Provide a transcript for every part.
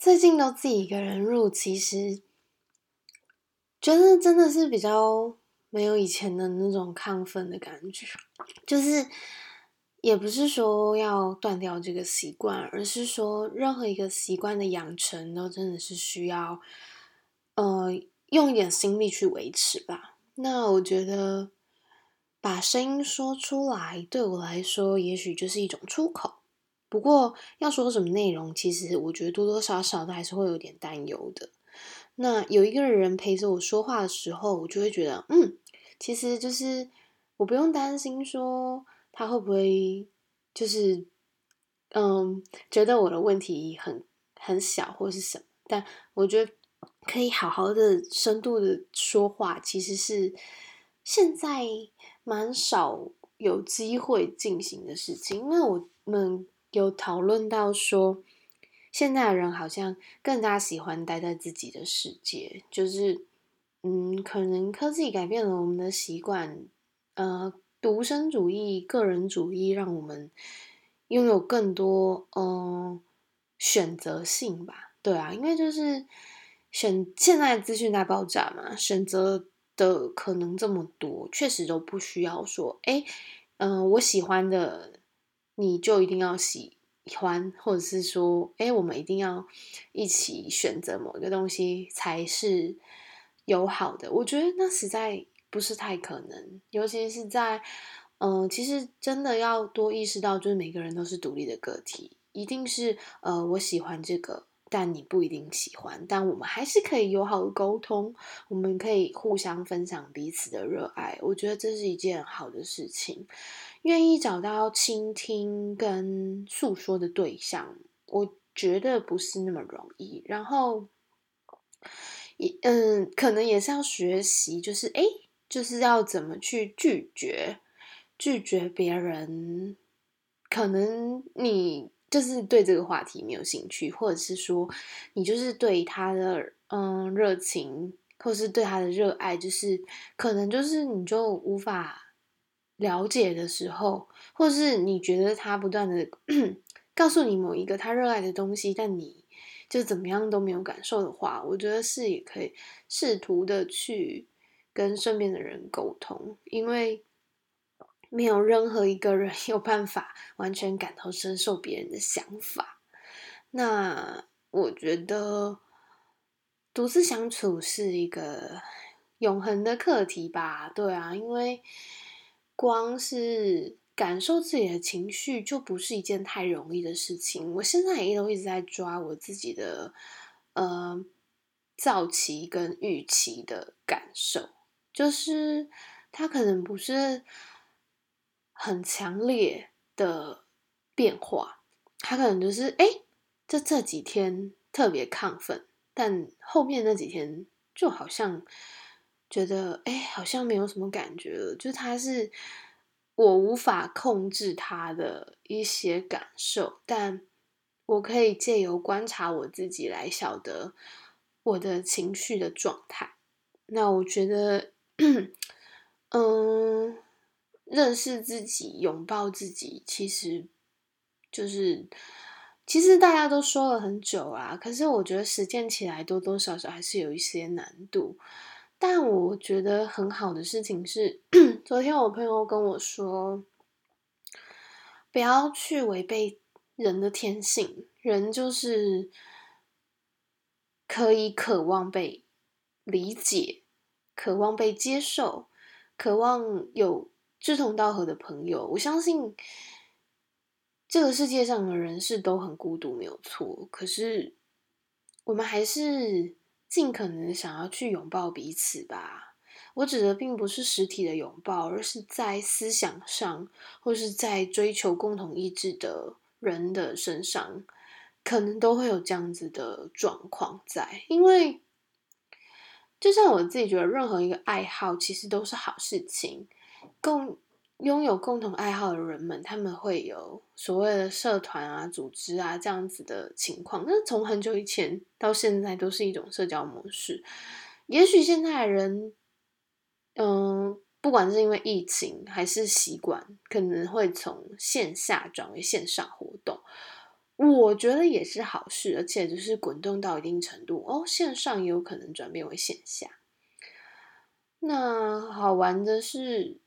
最近都自己一个人录，其实觉得真的是比较没有以前的那种亢奋的感觉。就是也不是说要断掉这个习惯，而是说任何一个习惯的养成，都真的是需要呃用一点心力去维持吧。那我觉得把声音说出来，对我来说，也许就是一种出口。不过要说什么内容，其实我觉得多多少少都还是会有点担忧的。那有一个人陪着我说话的时候，我就会觉得，嗯，其实就是我不用担心说他会不会就是，嗯，觉得我的问题很很小或是什么。但我觉得可以好好的、深度的说话，其实是现在蛮少有机会进行的事情，因为我们。有讨论到说，现在的人好像更加喜欢待在自己的世界，就是，嗯，可能科技改变了我们的习惯，呃，独身主义、个人主义，让我们拥有更多，嗯，选择性吧。对啊，因为就是选现在资讯大爆炸嘛，选择的可能这么多，确实都不需要说，哎，嗯，我喜欢的。你就一定要喜欢，或者是说，哎，我们一定要一起选择某一个东西才是友好的。我觉得那实在不是太可能，尤其是在，嗯，其实真的要多意识到，就是每个人都是独立的个体，一定是，呃，我喜欢这个，但你不一定喜欢，但我们还是可以友好的沟通，我们可以互相分享彼此的热爱，我觉得这是一件好的事情。愿意找到倾听跟诉说的对象，我觉得不是那么容易。然后，也嗯，可能也是要学习，就是哎，就是要怎么去拒绝，拒绝别人。可能你就是对这个话题没有兴趣，或者是说你就是对他的嗯热情，或是对他的热爱，就是可能就是你就无法。了解的时候，或是你觉得他不断的 告诉你某一个他热爱的东西，但你就怎么样都没有感受的话，我觉得是也可以试图的去跟身边的人沟通，因为没有任何一个人 有办法完全感同身受别人的想法。那我觉得独自相处是一个永恒的课题吧？对啊，因为。光是感受自己的情绪就不是一件太容易的事情。我现在也都一直在抓我自己的呃躁期跟预期的感受，就是它可能不是很强烈的变化，它可能就是哎，这这几天特别亢奋，但后面那几天就好像。觉得哎，好像没有什么感觉了。就他是我无法控制他的一些感受，但我可以借由观察我自己来晓得我的情绪的状态。那我觉得，嗯，认识自己、拥抱自己，其实就是其实大家都说了很久啊，可是我觉得实践起来多多少少还是有一些难度。但我觉得很好的事情是，昨天我朋友跟我说，不要去违背人的天性，人就是可以渴望被理解，渴望被接受，渴望有志同道合的朋友。我相信这个世界上的人是都很孤独，没有错。可是我们还是。尽可能想要去拥抱彼此吧。我指的并不是实体的拥抱，而是在思想上，或是在追求共同意志的人的身上，可能都会有这样子的状况在。因为，就像我自己觉得，任何一个爱好其实都是好事情，共。拥有共同爱好的人们，他们会有所谓的社团啊、组织啊这样子的情况。那从很久以前到现在，都是一种社交模式。也许现在的人，嗯，不管是因为疫情还是习惯，可能会从线下转为线上活动。我觉得也是好事，而且就是滚动到一定程度哦，线上也有可能转变为线下。那好玩的是，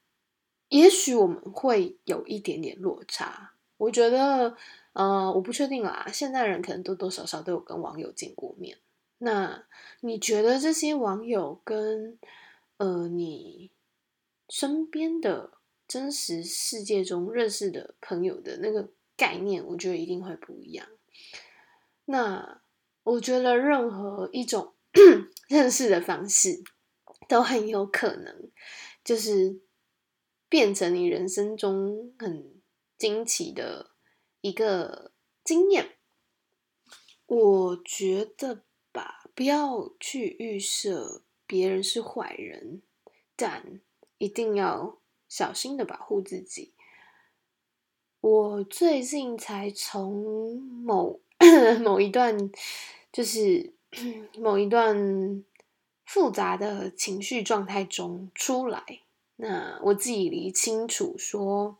也许我们会有一点点落差。我觉得，呃，我不确定啦。现在人可能多多少少都有跟网友见过面。那你觉得这些网友跟呃你身边的真实世界中认识的朋友的那个概念，我觉得一定会不一样。那我觉得任何一种 认识的方式。都很有可能，就是变成你人生中很惊奇的一个经验。我觉得吧，不要去预设别人是坏人，但一定要小心的保护自己。我最近才从某 某一段，就是 某一段。复杂的情绪状态中出来，那我自己理清楚说，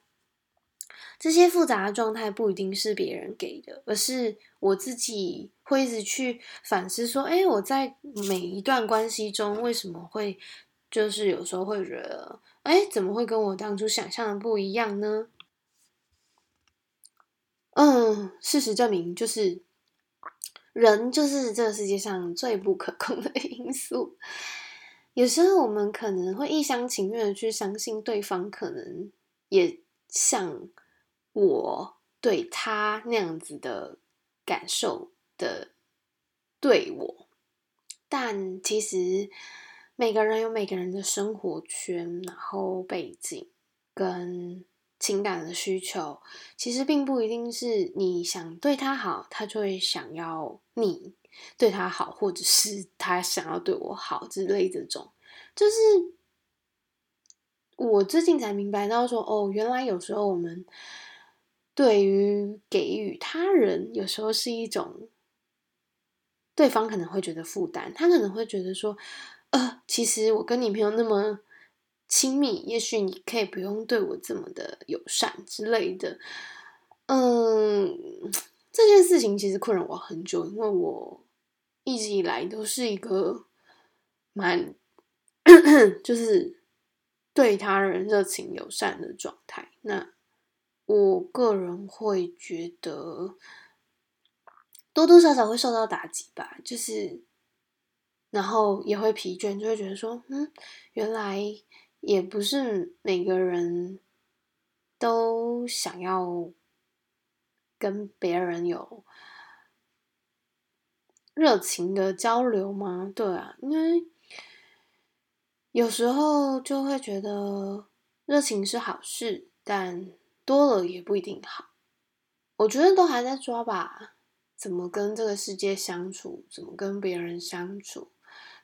这些复杂的状态不一定是别人给的，而是我自己会一直去反思说，哎，我在每一段关系中为什么会，就是有时候会觉得，哎，怎么会跟我当初想象的不一样呢？嗯，事实证明就是。人就是这个世界上最不可控的 因素。有时候我们可能会一厢情愿的去相信对方，可能也像我对他那样子的感受的对我，但其实每个人有每个人的生活圈，然后背景跟。情感的需求其实并不一定是你想对他好，他就会想要你对他好，或者是 他想要对我好之类这种。就是我最近才明白到说，哦，原来有时候我们对于给予他人，有时候是一种对方可能会觉得负担，他可能会觉得说，呃，其实我跟你没有那么。亲密，也许你可以不用对我这么的友善之类的。嗯，这件事情其实困扰我很久，因为我一直以来都是一个蛮 就是对他人热情友善的状态。那我个人会觉得多多少少会受到打击吧，就是然后也会疲倦，就会觉得说，嗯，原来。也不是每个人都想要跟别人有热情的交流吗？对啊，因为有时候就会觉得热情是好事，但多了也不一定好。我觉得都还在抓吧，怎么跟这个世界相处，怎么跟别人相处。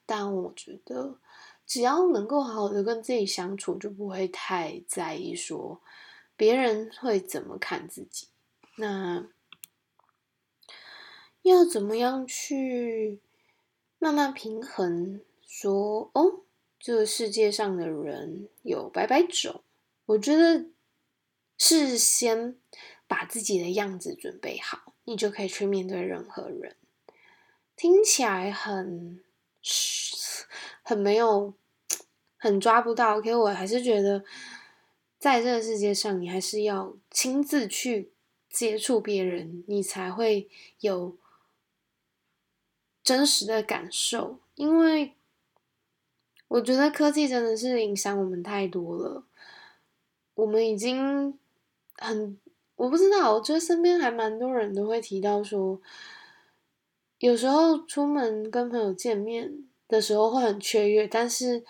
但我觉得。只要能够好好的跟自己相处，就不会太在意说别人会怎么看自己。那要怎么样去慢慢平衡？说哦，这个世界上的人有百百种，我觉得是先把自己的样子准备好，你就可以去面对任何人。听起来很很没有。很抓不到，可我还是觉得，在这个世界上，你还是要亲自去接触别人，你才会有真实的感受。因为我觉得科技真的是影响我们太多了，我们已经很，我不知道，我觉得身边还蛮多人都会提到说，有时候出门跟朋友见面的时候会很雀跃，但是。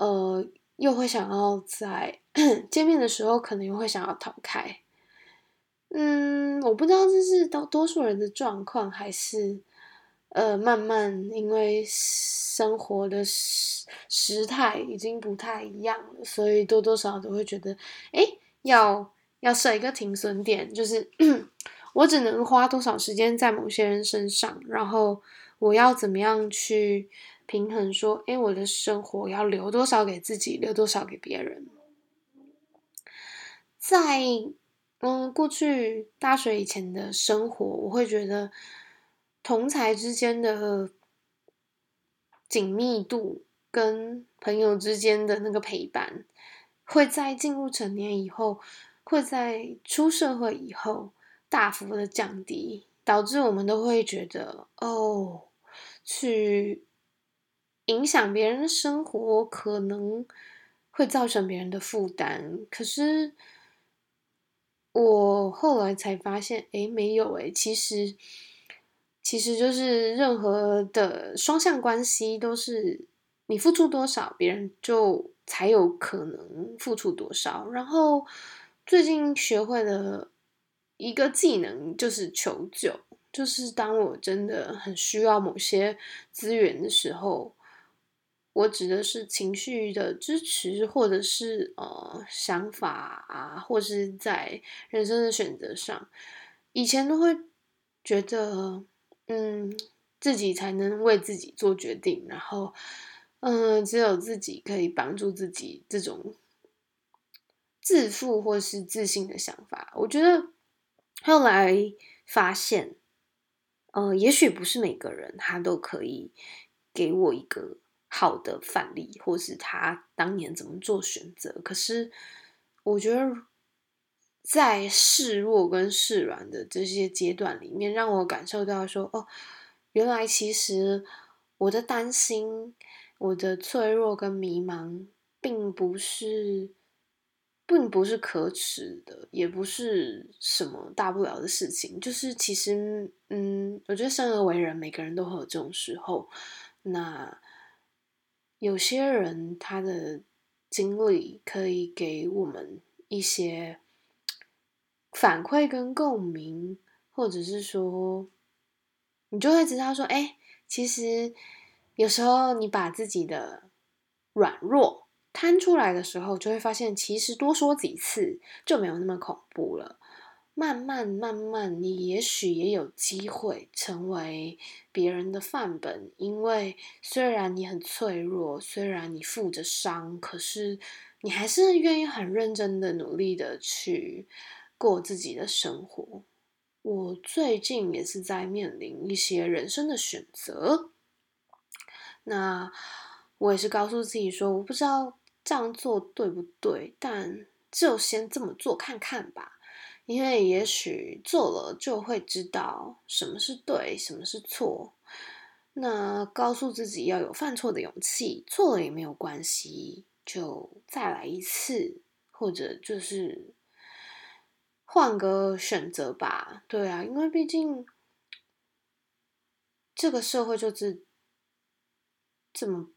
呃，又会想要在 见面的时候，可能又会想要逃开。嗯，我不知道这是多多数人的状况，还是呃，慢慢因为生活的时时态已经不太一样了，所以多多少少都会觉得，哎，要要设一个停损点，就是 我只能花多少时间在某些人身上，然后我要怎么样去。平衡说：“哎，我的生活要留多少给自己，留多少给别人？在嗯，过去大学以前的生活，我会觉得同才之间的紧密度跟朋友之间的那个陪伴，会在进入成年以后，会在出社会以后大幅的降低，导致我们都会觉得哦，去影响别人的生活可能会造成别人的负担，可是。我后来才发现，哎，没有哎，其实，其实就是任何的双向关系都是你付出多少，别人就才有可能付出多少。然后最近学会了一个技能，就是求救，就是当我真的很需要某些资源的时候。我指的是情绪的支持，或者是呃想法啊，或是在人生的选择上，以前都会觉得，嗯，自己才能为自己做决定，然后，嗯，只有自己可以帮助自己，这种自负或是自信的想法。我觉得后来发现，呃，也许不是每个人他都可以给我一个。好的范例，或是他当年怎么做选择。可是，我觉得在示弱跟示软的这些阶段里面，让我感受到说，哦，原来其实我的担心、我的脆弱跟迷茫，并不是，并不是可耻的，也不是什么大不了的事情。就是其实，嗯，我觉得生而为人，每个人都会有这种时候。那。有些人他的经历可以给我们一些反馈跟共鸣，或者是说，你就会知道说，哎，其实有时候你把自己的软弱摊出来的时候，就会发现，其实多说几次就没有那么恐怖了。慢慢慢慢，你也许也有机会成为别人的范本，因为虽然你很脆弱，虽然你负着伤，可是你还是愿意很认真的努力的去过自己的生活。我最近也是在面临一些人生的选择，那我也是告诉自己说，我不知道这样做对不对，但就先这么做看看吧。因为也许做了就会知道什么是对，什么是错。那告诉自己要有犯错的勇气，错了也没有关系，就再来一次，或者就是换个选择吧。对啊，因为毕竟这个社会就是这么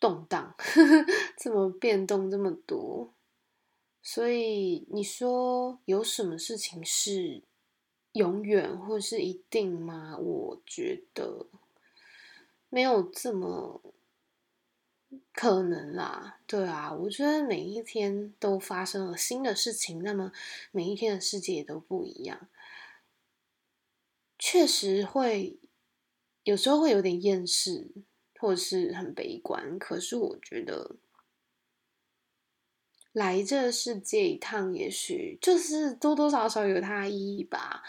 动荡，这么变动，这么多。所以你说有什么事情是永远或是一定吗？我觉得没有这么可能啦。对啊，我觉得每一天都发生了新的事情，那么每一天的世界也都不一样。确实会有时候会有点厌世，或者是很悲观。可是我觉得。来这世界一趟，也许就是多多少少有它的意义吧。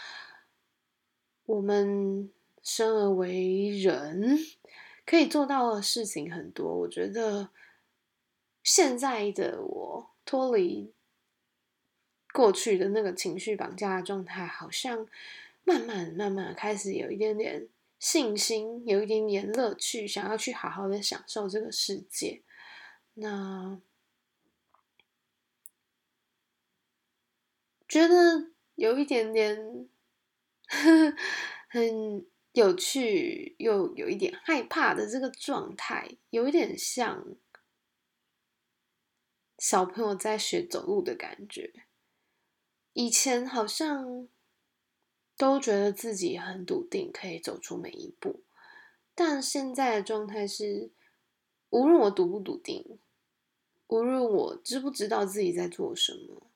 我们生而为人，可以做到的事情很多。我觉得现在的我脱离过去的那个情绪绑架的状态，好像慢慢慢慢开始有一点点信心，有一点点乐趣，想要去好好的享受这个世界。那。觉得有一点点很有趣，又有一点害怕的这个状态，有一点像小朋友在学走路的感觉。以前好像都觉得自己很笃定，可以走出每一步，但现在的状态是，无论我笃不笃定，无论我知不知道自己在做什么。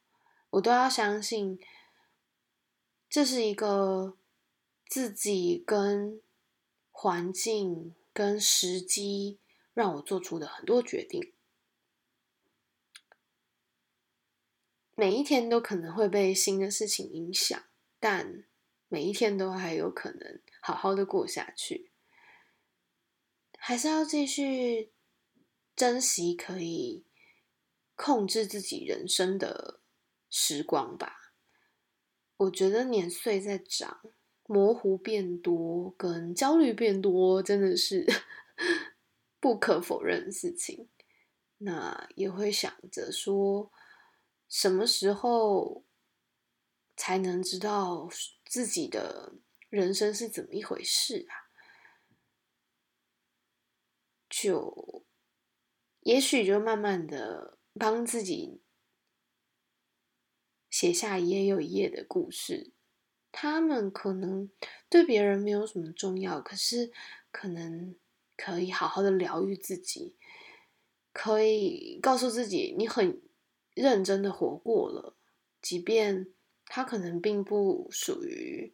我都要相信，这是一个自己跟环境跟时机让我做出的很多决定。每一天都可能会被新的事情影响，但每一天都还有可能好好的过下去。还是要继续珍惜可以控制自己人生的时光吧。我觉得年岁在长，模糊变多，跟焦虑变多，真的是 不可否认的事情。那也会想着说。什么时候才能知道自己的人生是怎么一回事啊？就也许就慢慢的帮自己写下一页又一页的故事。他们可能对别人没有什么重要，可是可能可以好好的疗愈自己，可以告诉自己你很。认真的活过了，即便他可能并不属于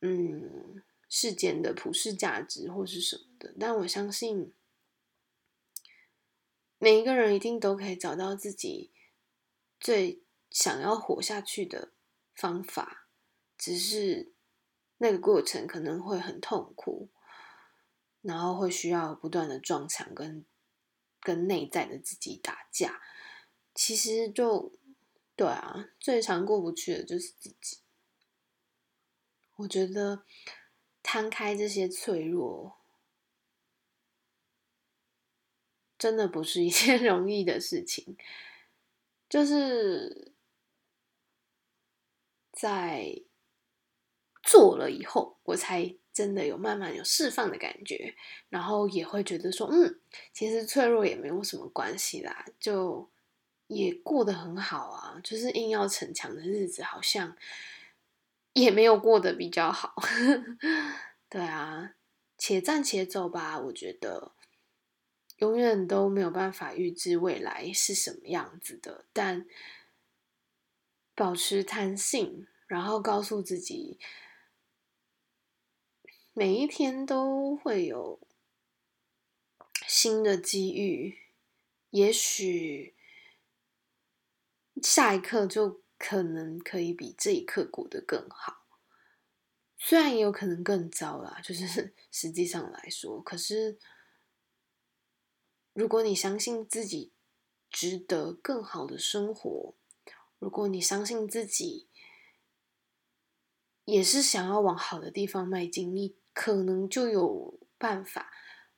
嗯世间的普世价值或是什么的，但我相信每一个人一定都可以找到自己最想要活下去的方法，只是那个过程可能会很痛苦，然后会需要不断的撞墙，跟跟内在的自己打架。其实就对啊，最常过不去的就是自己。我觉得摊开这些脆弱，真的不是一件 容易的事情。就是在做了以后，我才真的有慢慢有释放的感觉，然后也会觉得说，嗯，其实脆弱也没有什么关系啦，就。也过得很好啊，就是硬要逞强的日子，好像也没有过得比较好。对啊，且战且走吧。我觉得永远都没有办法预知未来是什么样子的，但保持弹性，然后告诉自己，每一天都会有新的机遇，也许。下一刻就可能可以比这一刻过得更好，虽然也有可能更糟啦，就是 实际上来说，可是如果你相信自己值得更好的生活，如果你相信自己也是想要往好的地方迈进，你可能就有办法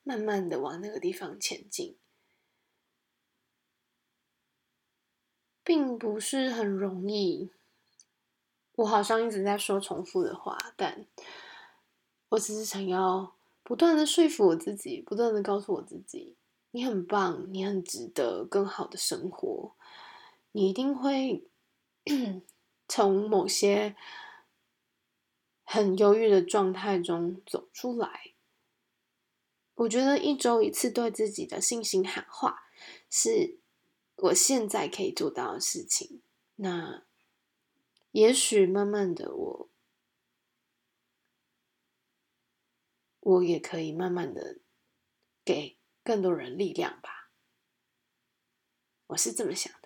慢慢的往那个地方前进。并不是很容易，我好像一直在说重复的话，但我只是想要不断的说服我自己，不断的告诉我自己，你很棒，你很值得更好的生活，你一定会 从某些很忧郁的状态中走出来。我觉得一周一次对自己的信心喊话是。我现在可以做到的事情，那也许慢慢的，我我也可以慢慢的给更多人力量吧。我是这么想。